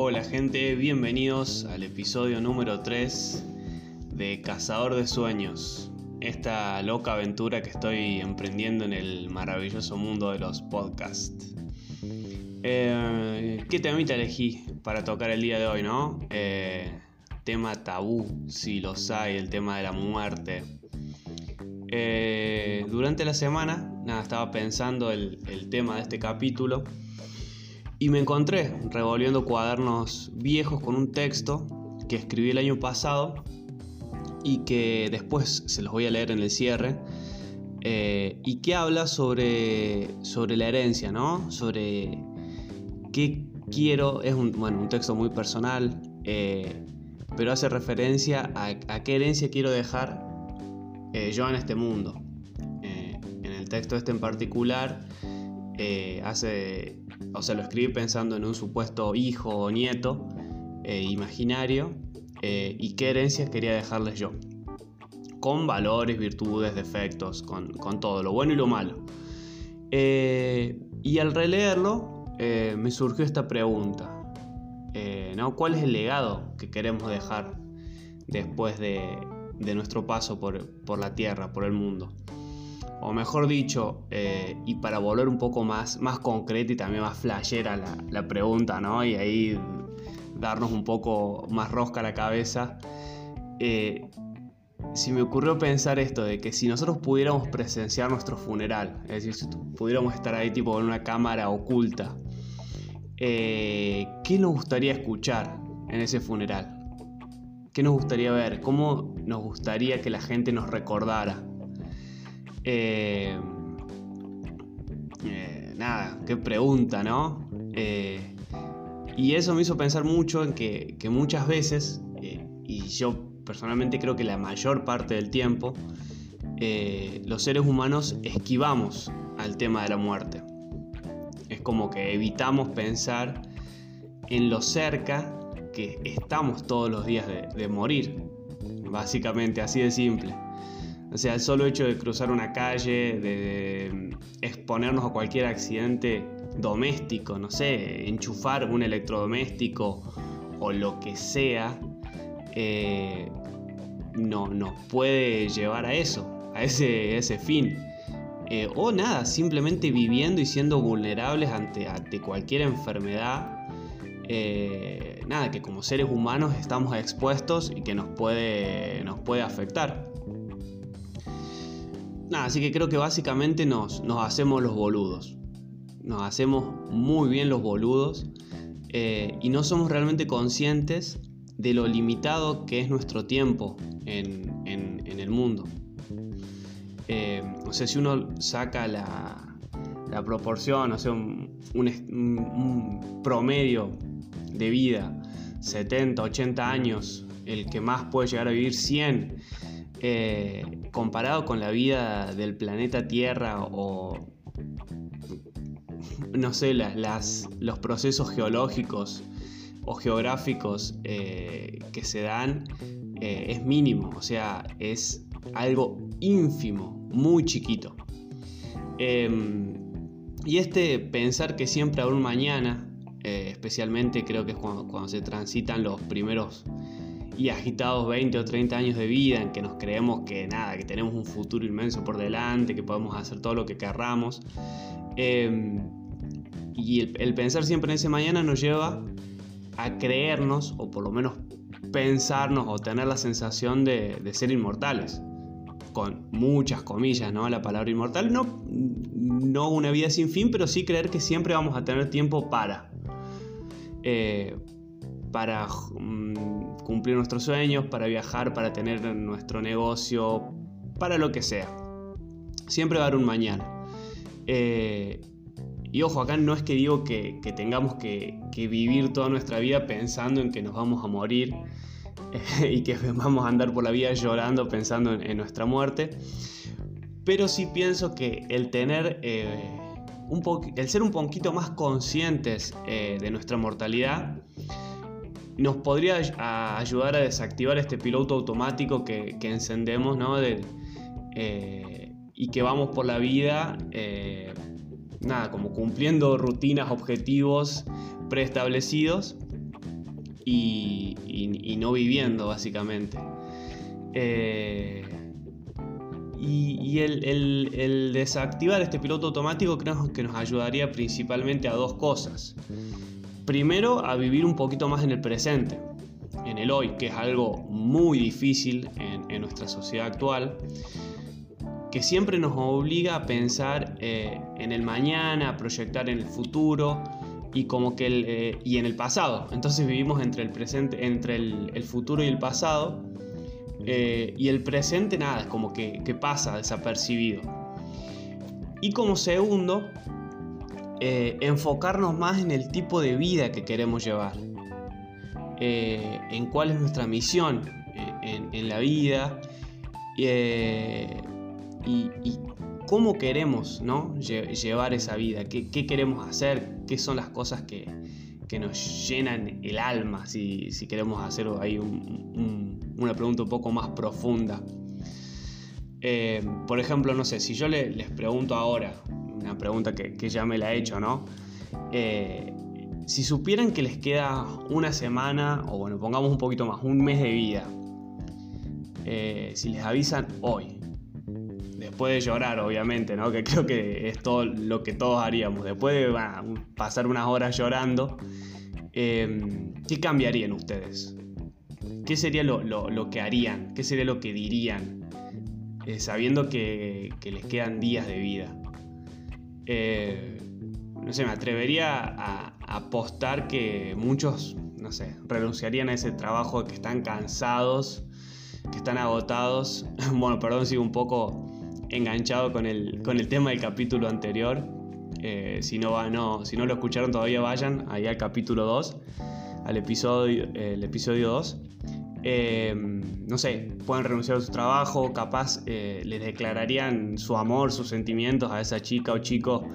Hola gente, bienvenidos al episodio número 3 de Cazador de Sueños, esta loca aventura que estoy emprendiendo en el maravilloso mundo de los podcasts. Eh, ¿Qué temita elegí para tocar el día de hoy, no? Eh, tema tabú, si los hay, el tema de la muerte. Eh, durante la semana, nada, estaba pensando el, el tema de este capítulo y me encontré revolviendo cuadernos viejos con un texto que escribí el año pasado y que después se los voy a leer en el cierre. Eh, y que habla sobre, sobre la herencia, ¿no? Sobre qué quiero, es un, bueno, un texto muy personal, eh, pero hace referencia a, qué herencia quiero dejar eh, yo en este mundo. en el texto este en particular, hace o sea, lo escribí pensando en un supuesto hijo o nieto eh, imaginario eh, y qué herencias quería dejarles yo. Con valores, virtudes, defectos, con, todo, lo bueno y lo malo. Eh, y al releerlo me surgió esta pregunta. ¿no? ¿Cuál es el legado que queremos dejar después de, nuestro paso por, por la tierra, por el mundo? O mejor dicho, eh, y para volver un poco más, más concreta y también más flashera la, la pregunta, ¿no? Y ahí darnos un poco más rosca a la cabeza, eh, si me ocurrió pensar esto de que si nosotros pudiéramos presenciar nuestro funeral, es decir, si pudiéramos estar ahí tipo en una cámara oculta, eh, ¿qué nos gustaría escuchar en ese funeral? ¿Qué nos gustaría ver? ¿Cómo nos gustaría que la gente nos recordara? Eh, eh, nada, qué pregunta, ¿no? Eh, y eso me hizo pensar mucho en que, muchas veces, y yo personalmente creo que la mayor parte del tiempo, los seres humanos esquivamos al tema de la muerte. Es como que evitamos pensar en lo cerca que estamos todos los días de morir. Básicamente, así de simple. O sea, el solo hecho de cruzar una calle, de exponernos a cualquier accidente doméstico, no sé, enchufar un electrodoméstico o lo que sea, eh, no, nos puede llevar a eso, a ese, fin. Eh, o nada, simplemente viviendo y siendo vulnerables ante, ante cualquier enfermedad. Eh, nada, que como seres humanos estamos expuestos y que nos puede, nos puede afectar. Nada, así que creo que básicamente nos, nos hacemos los boludos. Nos hacemos muy bien los boludos eh, y no somos realmente conscientes de lo limitado que es nuestro tiempo en, el mundo. Eh, o sea, si uno saca la, la proporción, o sea, un, un, promedio de vida, 70, 80 años, el que más puede llegar a vivir 100, eh, comparado con la vida del planeta Tierra o, no sé, las, los procesos geológicos o geográficos eh, que se dan, eh, es mínimo, o sea, es algo ínfimo, muy chiquito. Em, y este pensar que siempre habrá un mañana, especialmente creo que es cuando se transitan los primeros y agitados 20 o 30 años de vida en que nos creemos que nada, que tenemos un futuro inmenso por delante, que podemos hacer todo lo que querramos. Em, y el, pensar siempre en ese mañana nos lleva a creernos, o por lo menos pensarnos o tener la sensación de, ser inmortales. Con muchas comillas, ¿no? La palabra inmortal. No, no una vida sin fin, pero sí creer que siempre vamos a tener tiempo para. Eh, para mm, cumplir nuestros sueños, para viajar, para tener nuestro negocio, para lo que sea. Siempre va a haber un mañana. Eh, y ojo, acá no es que digo que, tengamos que, vivir toda nuestra vida pensando en que nos vamos a morir y que vamos a andar por la vida llorando pensando en, nuestra muerte. Pero sí pienso que el tener, eh, un el ser un poquito más conscientes eh, de nuestra mortalidad, nos podría ayudar a desactivar este piloto automático que, encendemos, ¿no? Eh, y que vamos por la vida, eh, nada, como cumpliendo rutinas, objetivos preestablecidos y, no viviendo, básicamente. Eh, y, el, desactivar este piloto automático creo que nos ayudaría principalmente a dos cosas. Primero, a vivir un poquito más en el presente, en el hoy, que es algo muy difícil en, nuestra sociedad actual, que siempre nos obliga a pensar eh, en el mañana, a proyectar en el futuro y como que eh, y en el pasado. Entonces vivimos entre el presente, entre el, futuro y el pasado. Eh, y el presente nada, es como que, pasa desapercibido. Y como segundo, enfocarnos más en el tipo de vida que queremos llevar. en cuál es nuestra misión en, la vida y, cómo queremos ¿no? llevar esa vida, ¿Qué, queremos hacer, qué son las cosas que, nos llenan el alma, si, queremos hacer ahí una pregunta un poco más profunda. Eh, por ejemplo, no sé, si yo les pregunto ahora, una pregunta que, ya me la he hecho, ¿no? Eh, si supieran que les queda una semana, o bueno, pongamos un poquito más, un mes de vida, eh, si les avisan hoy, después de llorar, obviamente, ¿no? Que creo que es todo lo que todos haríamos. Después de pasar unas horas llorando, em, ¿qué cambiarían ustedes? ¿Qué sería lo, que harían? ¿Qué sería lo que dirían? Eh, sabiendo que, les quedan días de vida. Eh, no sé, me atrevería a, apostar que muchos, no sé, renunciarían a ese trabajo, que están cansados, que están agotados. Bueno, perdón, sigo un poco enganchado con el, con el tema del capítulo anterior. Eh, si, no, no, si no lo escucharon todavía vayan ahí al capítulo 2, al episodio, episodio 2. Eh, no sé, pueden renunciar a su trabajo, capaz eh, les declararían su amor, sus sentimientos a esa chica o chico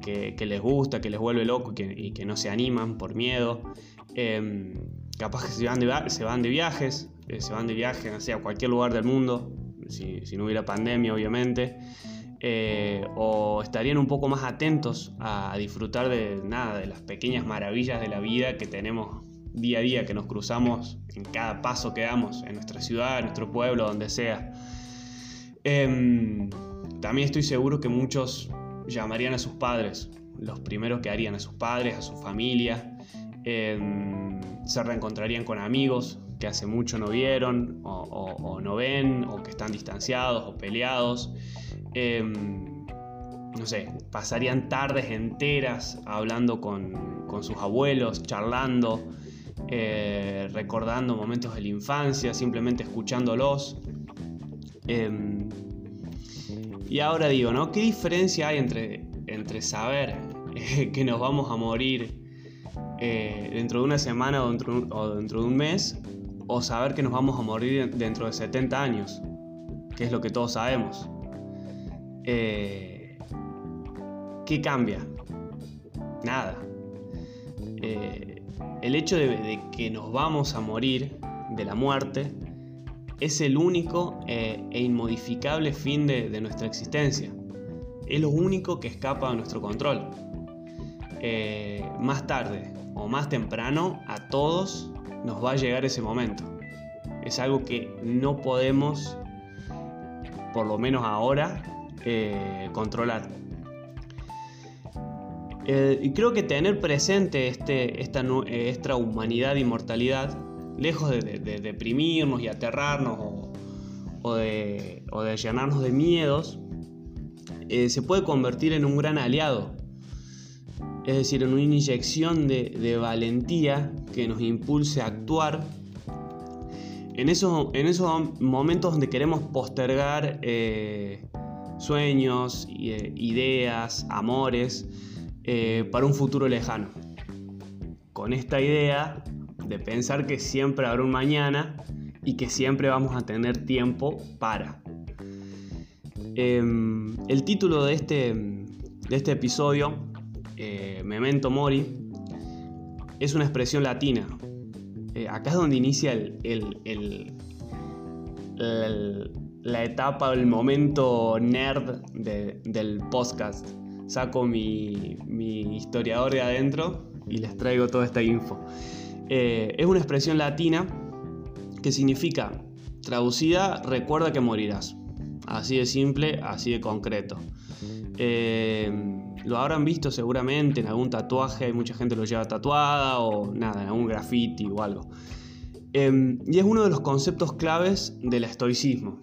que, les gusta, que les vuelve loco y que, no se animan por miedo. capaz que se van de, se van de viajes, se van de viaje, no sé, a cualquier lugar del mundo, si, no hubiera pandemia, obviamente. Eh, o estarían un poco más atentos a disfrutar de nada, de las pequeñas maravillas de la vida que tenemos día a día, que nos cruzamos en cada paso que damos, en nuestra ciudad, en nuestro pueblo, donde sea. Em, también estoy seguro que muchos llamarían a sus padres, los primeros que harían a sus padres, a su familia, em, se reencontrarían con amigos, que hace mucho no vieron o, no ven o que están distanciados o peleados. Em, no sé, pasarían tardes enteras hablando con, sus abuelos, charlando, eh, recordando momentos de la infancia, simplemente escuchándolos. Em, y ahora digo, ¿no? ¿Qué diferencia hay entre, entre saber que nos vamos a morir eh, dentro de una semana o dentro, de un mes o saber que nos vamos a morir dentro de 70 años, que es lo que todos sabemos. Eh, ¿Qué cambia? Nada. Eh, el hecho de, que nos vamos a morir de la muerte es el único eh, e inmodificable fin de, nuestra existencia. Es lo único que escapa de nuestro control. más tarde o más temprano a todos nos va a llegar ese momento. Es algo que no podemos, por lo menos ahora, eh, controlar. Eh, y creo que tener presente este, esta, esta humanidad y mortalidad, lejos de, deprimirnos y aterrarnos o, de, llenarnos de miedos, eh, se puede convertir en un gran aliado. Es decir, en una inyección de, valentía que nos impulse a actuar. En esos, en esos momentos donde queremos postergar eh, sueños, eh, ideas, amores eh, para un futuro lejano. Con esta idea de pensar que siempre habrá un mañana y que siempre vamos a tener tiempo para. Em, el título de este, de este episodio eh, memento mori, es una expresión latina. Eh, acá es donde inicia el, la etapa, el momento nerd del podcast. Saco mi, historiador de adentro y les traigo toda esta info. Eh, es una expresión latina que significa, traducida, recuerda que morirás. Así de simple, así de concreto. Eh, lo habrán visto seguramente en algún tatuaje, hay mucha gente lo lleva tatuada o nada, en algún graffiti o algo. Em, y es uno de los conceptos claves del estoicismo.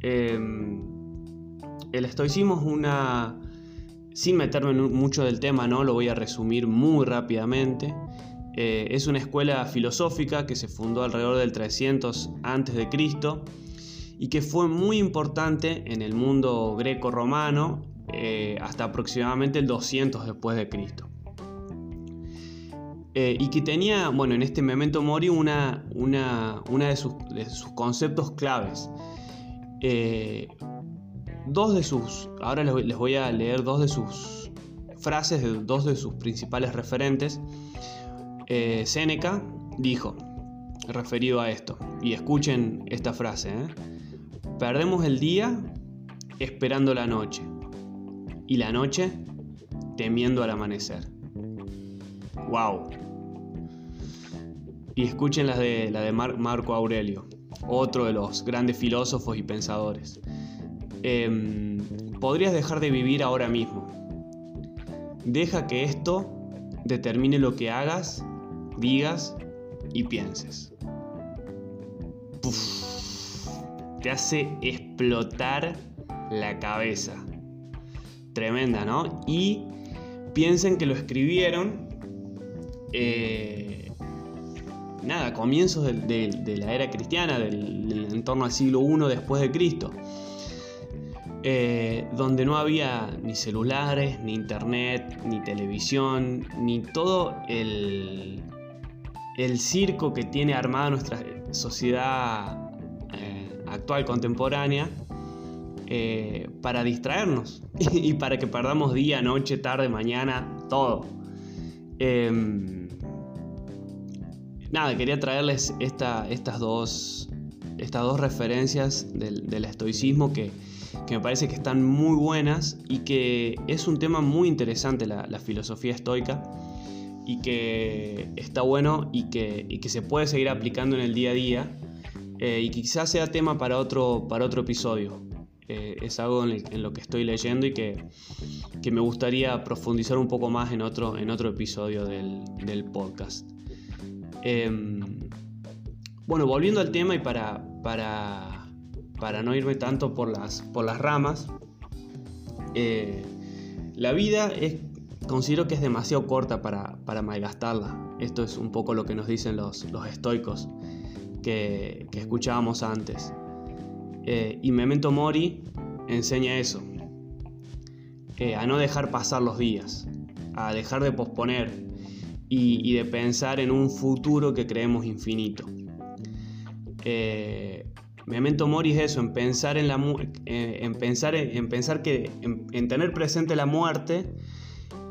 Em, el estoicismo es una... Sin meterme mucho del tema, ¿no? Lo voy a resumir muy rápidamente. Eh, es una escuela filosófica que se fundó alrededor del 300 a.C. y que fue muy importante en el mundo greco-romano eh, hasta aproximadamente el 200 después de Cristo. Eh, y que tenía, bueno, en este Memento Mori una, una, de, sus, conceptos claves. Eh, dos de sus, ahora les, voy a leer dos de sus frases, de dos de sus principales referentes. Eh, Séneca dijo, referido a esto, y escuchen esta frase, perdemos el día esperando la noche y la noche temiendo al amanecer. ¡Wow! Y escuchen las de, la de Marco Aurelio, otro de los grandes filósofos y pensadores. Em, podrías dejar de vivir ahora mismo. Deja que esto determine lo que hagas, digas y pienses. te hace explotar la cabeza. Tremenda, ¿no? Y piensen que lo escribieron eh, nada, comienzos de, la era cristiana, del, en torno al siglo I después de Cristo, eh, donde no había ni celulares, ni internet, ni televisión, ni todo el, el circo que tiene armada nuestra sociedad eh, actual, contemporánea, eh, para distraernos y para que perdamos día, noche, tarde, mañana, todo. Em, nada, quería traerles estas, dos, estas dos referencias del, estoicismo que, me parece que están muy buenas y que es un tema muy interesante la, filosofía estoica y que está bueno y que, que, se puede seguir aplicando en el día a día eh, y quizás sea tema para otro, para otro episodio. Eh, es algo en, lo que estoy leyendo y que, me gustaría profundizar un poco más en otro, en otro episodio del podcast. Em, bueno, volviendo al tema y para, para, para no irme tanto por las, por las ramas, eh, la vida es, considero que es demasiado corta para, para, malgastarla. Esto es un poco lo que nos dicen los, los estoicos que, escuchábamos antes. Eh, y Memento Mori enseña eso, eh, a no dejar pasar los días, a dejar de posponer, y, de pensar en un futuro que creemos infinito. Memento Mori es eso, en pensar en la eh, en pensar en, pensar que en, tener presente la muerte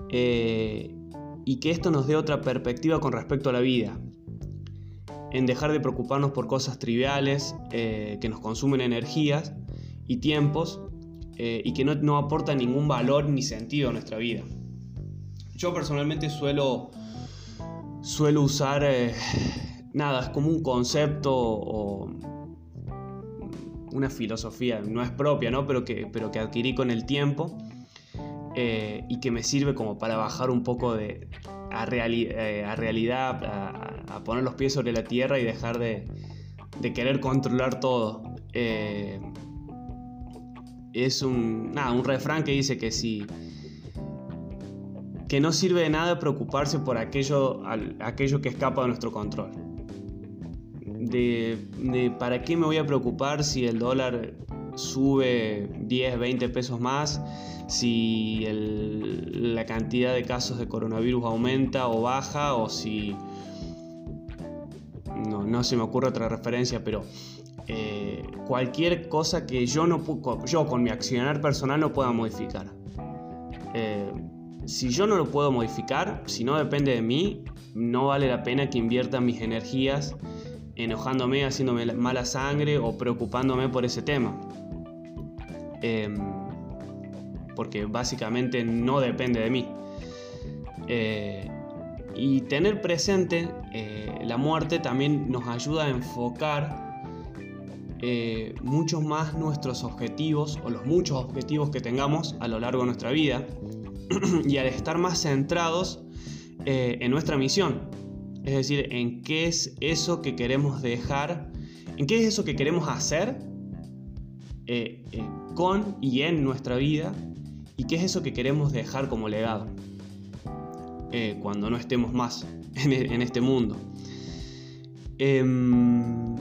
eh, y que esto nos dé otra perspectiva con respecto a la vida. En dejar de preocuparnos por cosas triviales que nos consumen energías y tiempos y que no, no aportan ningún valor ni sentido a nuestra vida. Yo personalmente suelo suelo usar, eh, nada, es como un concepto o una filosofía, no es propia, ¿no? Pero, que, pero que adquirí con el tiempo eh, y que me sirve como para bajar un poco de, a, eh, realidad, a, poner los pies sobre la tierra y dejar de, querer controlar todo. es un, nada, un refrán que dice que si que no sirve de nada preocuparse por aquello, aquello que escapa de nuestro control. De, para qué me voy a preocupar si el dólar sube 10, 20 pesos más, si la cantidad de casos de coronavirus aumenta o baja, o si... No, se me ocurre otra referencia, pero eh, cualquier cosa que yo, no, yo con mi accionar personal no pueda modificar. Eh, si yo no lo puedo modificar, si no depende de mí, no vale la pena que invierta mis energías enojándome, haciéndome mala sangre o preocupándome por ese tema. Em, porque básicamente no depende de mí. Eh, y tener presente eh, la muerte también nos ayuda a enfocar eh, mucho más nuestros objetivos o los muchos objetivos que tengamos a lo largo de nuestra vida y al estar más centrados eh, en nuestra misión. Es decir, en qué es eso que queremos dejar, en qué es eso que queremos hacer con y en nuestra vida y qué es eso que queremos dejar como legado. Eh, cuando no estemos más en, este mundo. Em,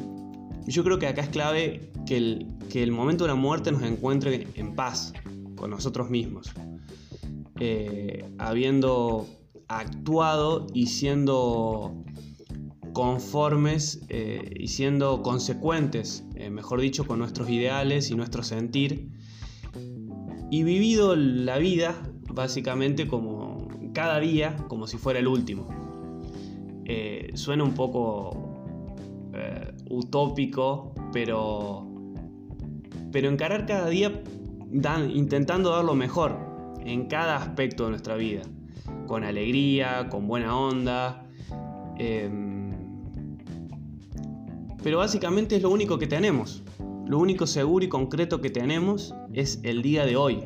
yo creo que acá es clave que el, que el, momento de la muerte nos encuentre en paz con nosotros mismos, eh, habiendo actuado y siendo conformes eh, y siendo consecuentes, mejor dicho, con nuestros ideales y nuestro sentir, y vivido la vida básicamente como cada día como si fuera el último. Eh, suena un poco eh, utópico, pero, pero encarar cada día intentando dar lo mejor en cada aspecto de nuestra vida, con alegría, con buena onda. Em, pero básicamente es lo único que tenemos. Lo único seguro y concreto que tenemos es el día de hoy,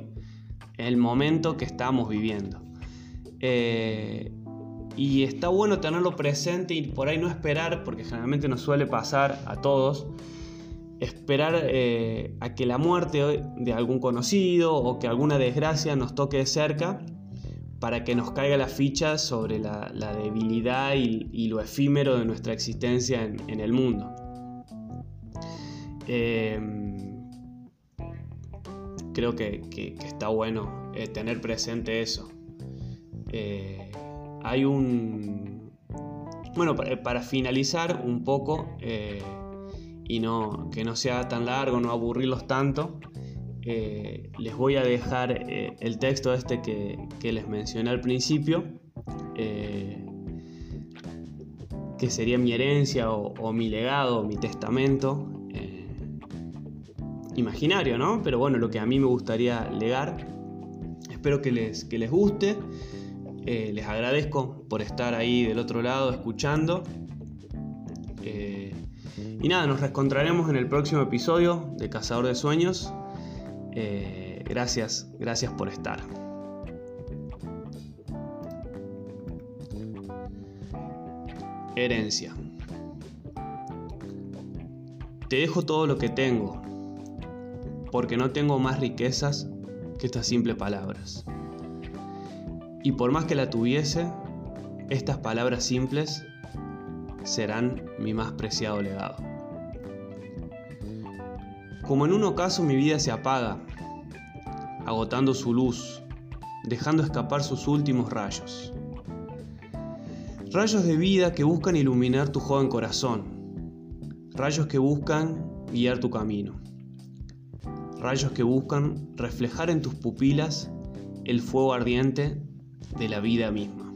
el momento que estamos viviendo. Eh, y está bueno tenerlo presente y por ahí no esperar, porque generalmente nos suele pasar a todos, esperar eh, a que la muerte de algún conocido o que alguna desgracia nos toque de cerca para que nos caiga la ficha sobre la, debilidad y, lo efímero de nuestra existencia en, el mundo. Eh, creo que, está bueno tener presente eso. Eh, hay un... Bueno, para, finalizar un poco eh, y no, que no sea tan largo, no aburrirlos tanto, eh, les voy a dejar el texto este que, les mencioné al principio, que sería mi herencia o, mi legado, mi testamento, imaginario, ¿no? Pero bueno, lo que a mí me gustaría legar. Espero que les, que les guste. Eh, les agradezco por estar ahí del otro lado escuchando. Eh, y nada, nos reencontraremos en el próximo episodio de Cazador de Sueños. Eh, gracias, gracias por estar. Herencia. Te dejo todo lo que tengo, porque no tengo más riquezas que estas simples palabras. Y por más que la tuviese, estas palabras simples serán mi más preciado legado. Como en un ocaso mi vida se apaga, agotando su luz, dejando escapar sus últimos rayos. Rayos de vida que buscan iluminar tu joven corazón, rayos que buscan guiar tu camino, rayos que buscan reflejar en tus pupilas el fuego ardiente de la vida misma.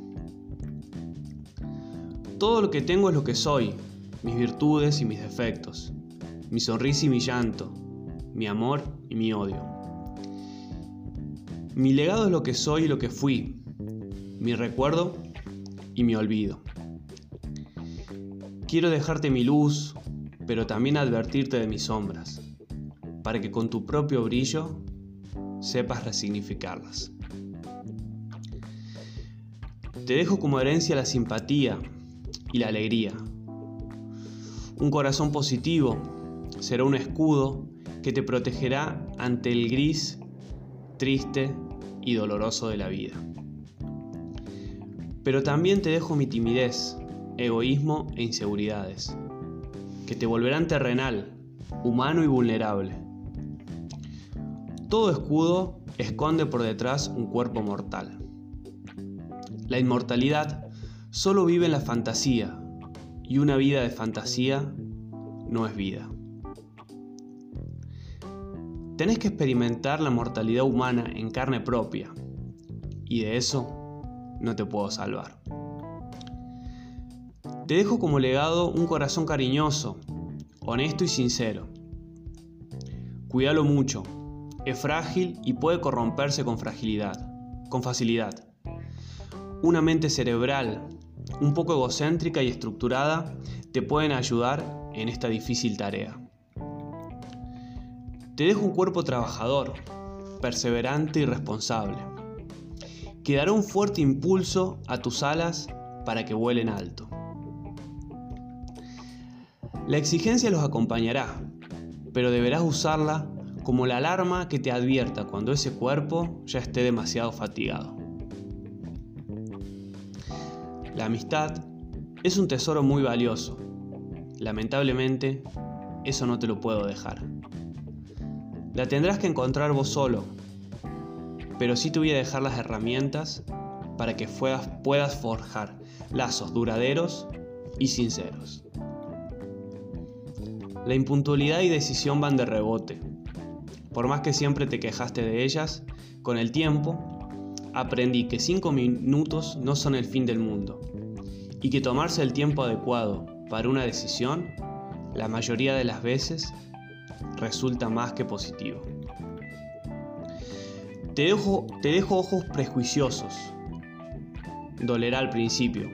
Todo lo que tengo es lo que soy, mis virtudes y mis defectos, mi sonrisa y mi llanto, mi amor y mi odio. Mi legado es lo que soy y lo que fui, mi recuerdo y mi olvido. Quiero dejarte mi luz, pero también advertirte de mis sombras, para que con tu propio brillo sepas resignificarlas. Te dejo como herencia la simpatía y la alegría. Un corazón positivo será un escudo que te protegerá ante el gris, triste y doloroso de la vida. Pero también te dejo mi timidez, egoísmo e inseguridades, que te volverán terrenal, humano y vulnerable. Todo escudo esconde por detrás un cuerpo mortal. La inmortalidad solo vive en la fantasía y una vida de fantasía no es vida. Tenés que experimentar la mortalidad humana en carne propia y de eso no te puedo salvar. Te dejo como legado un corazón cariñoso, honesto y sincero. Cuídalo mucho, es frágil y puede corromperse con fragilidad, con facilidad una mente cerebral un poco egocéntrica y estructurada, te pueden ayudar en esta difícil tarea. Te dejo un cuerpo trabajador, perseverante y responsable, que dará un fuerte impulso a tus alas para que vuelen alto. La exigencia los acompañará, pero deberás usarla como la alarma que te advierta cuando ese cuerpo ya esté demasiado fatigado. La amistad es un tesoro muy valioso. Lamentablemente, eso no te lo puedo dejar. La tendrás que encontrar vos solo, pero sí te voy a dejar las herramientas para que puedas forjar lazos duraderos y sinceros. La impuntualidad y decisión van de rebote. Por más que siempre te quejaste de ellas, con el tiempo aprendí que 5 minutos no son el fin del mundo y que tomarse el tiempo adecuado para una decisión, la mayoría de las veces, resulta más que positivo. Te dejo, te dejo ojos prejuiciosos. Dolerá al principio,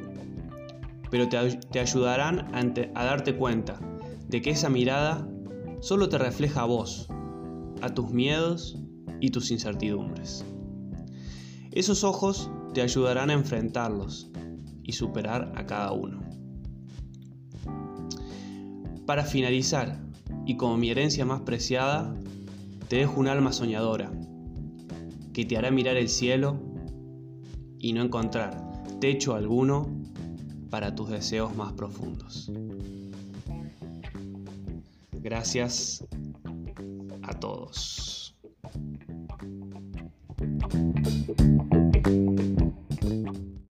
pero te, ayudarán a darte cuenta de que esa mirada solo te refleja a vos, a tus miedos y tus incertidumbres. Esos ojos te ayudarán a enfrentarlos y superar a cada uno. Para finalizar, y como mi herencia más preciada, te dejo un alma soñadora, que te hará mirar el cielo y no encontrar techo alguno para tus deseos más profundos. Gracias a todos.